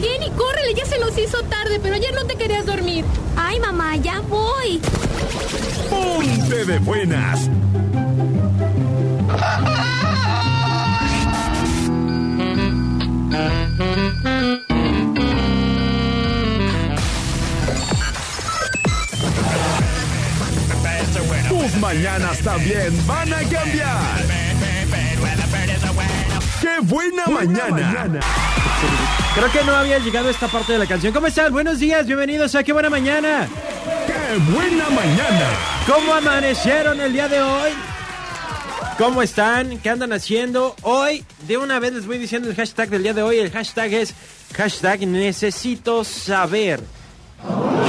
Jenny, córrele, ya se nos hizo tarde, pero ayer no te querías dormir. Ay, mamá, ya voy. Ponte de buenas. Tus mañanas también van a cambiar. ¡Qué buena, mañana! Creo que no había llegado esta parte de la canción. ¿Cómo están? Buenos días, bienvenidos a Qué Buena Mañana. ¡Qué buena mañana! ¿Cómo amanecieron el día de hoy? ¿Cómo están? ¿Qué andan haciendo? Hoy, de una vez les voy diciendo el hashtag del día de hoy. El hashtag es hashtag necesito saber.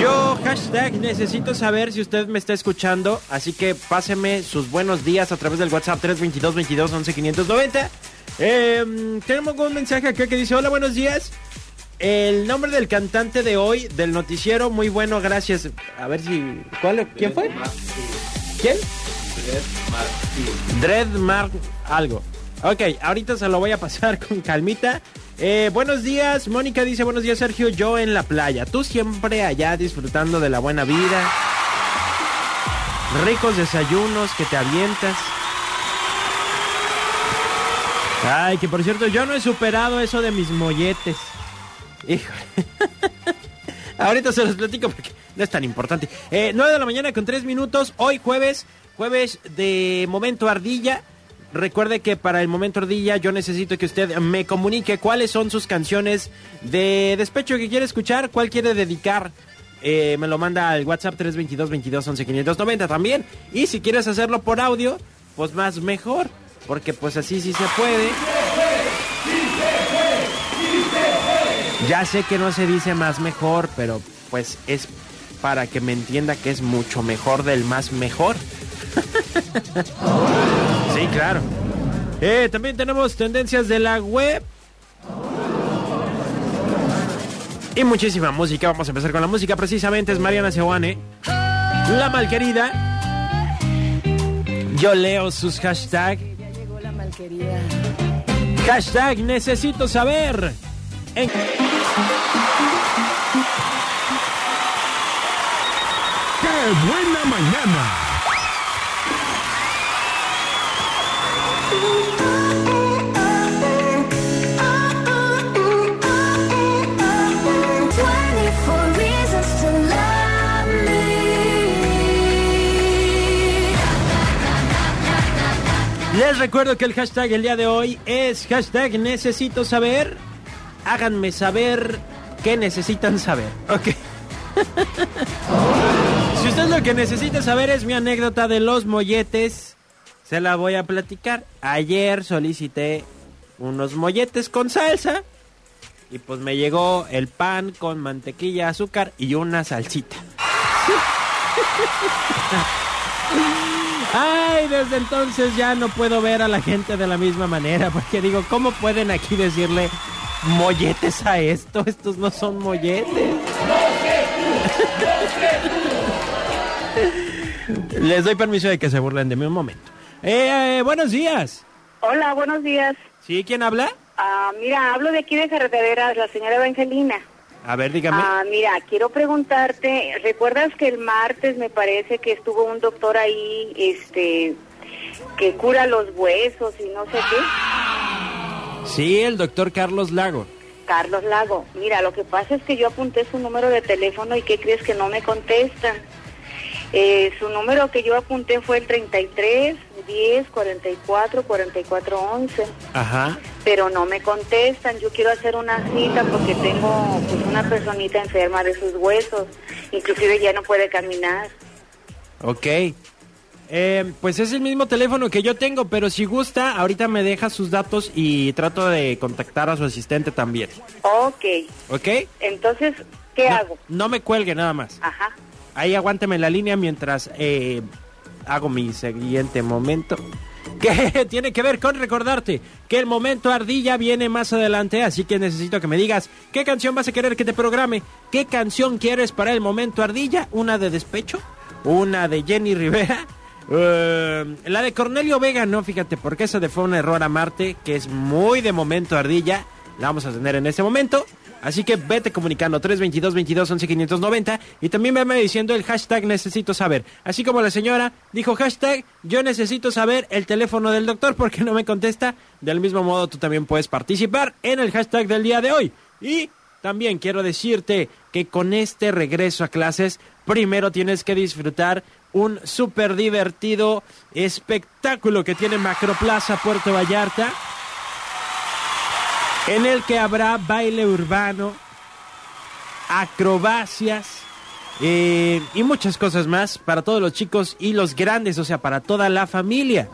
Yo, hashtag necesito saber si usted me está escuchando. Así que páseme sus buenos días a través del WhatsApp 322 22 11 590. Eh, tenemos un mensaje acá que dice: Hola, buenos días. El nombre del cantante de hoy, del noticiero, muy bueno, gracias. A ver si. ¿cuál, ¿Quién fue? ¿Quién? Dread Mark algo. Ok, ahorita se lo voy a pasar con calmita. Eh, buenos días, Mónica dice buenos días Sergio, yo en la playa. Tú siempre allá disfrutando de la buena vida. Ricos desayunos que te avientas. Ay, que por cierto, yo no he superado eso de mis molletes. Híjole. Ahorita se los platico porque no es tan importante. Eh, 9 de la mañana con 3 minutos. Hoy jueves, jueves de Momento Ardilla. Recuerde que para el Momento Ardilla yo necesito que usted me comunique cuáles son sus canciones de despecho que quiere escuchar, cuál quiere dedicar. Eh, me lo manda al WhatsApp 322 22 11 590 también. Y si quieres hacerlo por audio, pues más mejor. Porque pues así sí se puede. Ya sé que no se dice más mejor, pero pues es para que me entienda que es mucho mejor del más mejor. sí, claro. Eh, también tenemos tendencias de la web. Y muchísima música. Vamos a empezar con la música. Precisamente es Mariana Seoane. La malquerida. Yo leo sus hashtags. Malquerida. Hashtag necesito saber. En- ¡Qué buena mañana! Les recuerdo que el hashtag el día de hoy es hashtag necesito saber. Háganme saber qué necesitan saber. Ok. si usted lo que necesita saber es mi anécdota de los molletes, se la voy a platicar. Ayer solicité unos molletes con salsa. Y pues me llegó el pan con mantequilla, azúcar y una salsita. Ay, desde entonces ya no puedo ver a la gente de la misma manera, porque digo, ¿cómo pueden aquí decirle molletes a esto? Estos no son molletes. Les doy permiso de que se burlen de mí un momento. Eh, eh, buenos días. Hola, buenos días. ¿Sí? ¿Quién habla? Ah, mira, hablo de aquí de Carretera, la señora Evangelina. A ver, dígame. Ah, mira, quiero preguntarte, ¿recuerdas que el martes me parece que estuvo un doctor ahí, este, que cura los huesos y no sé qué? Sí, el doctor Carlos Lago. Carlos Lago. Mira, lo que pasa es que yo apunté su número de teléfono y ¿qué crees que no me contestan? Eh, su número que yo apunté fue el 33 10 44 44 11. Ajá. pero no me contestan. Yo quiero hacer una cita porque tengo pues una personita enferma de sus huesos, inclusive ya no puede caminar. Ok. Eh, pues es el mismo teléfono que yo tengo, pero si gusta, ahorita me deja sus datos y trato de contactar a su asistente también. Ok, ¿Ok? entonces, ¿qué no, hago? No me cuelgue nada más. Ajá. Ahí aguánteme la línea mientras eh, hago mi siguiente momento. Que tiene que ver con recordarte que el momento ardilla viene más adelante, así que necesito que me digas qué canción vas a querer que te programe, qué canción quieres para el momento ardilla, una de despecho, una de Jenny Rivera, eh, la de Cornelio Vega, no, fíjate, porque eso de fue un error a Marte, que es muy de momento ardilla, la vamos a tener en este momento. Así que vete comunicando 322 22 11 590 y también veme diciendo el hashtag necesito saber. Así como la señora dijo hashtag yo necesito saber el teléfono del doctor porque no me contesta. Del mismo modo tú también puedes participar en el hashtag del día de hoy. Y también quiero decirte que con este regreso a clases primero tienes que disfrutar un súper divertido espectáculo que tiene Macroplaza Puerto Vallarta en el que habrá baile urbano, acrobacias eh, y muchas cosas más para todos los chicos y los grandes, o sea, para toda la familia.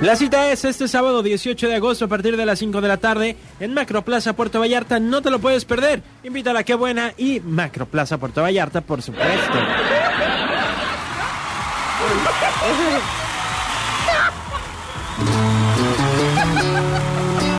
La cita es este sábado 18 de agosto a partir de las 5 de la tarde en Macroplaza Puerto Vallarta. No te lo puedes perder. Invita a la que buena y Macroplaza Puerto Vallarta, por supuesto.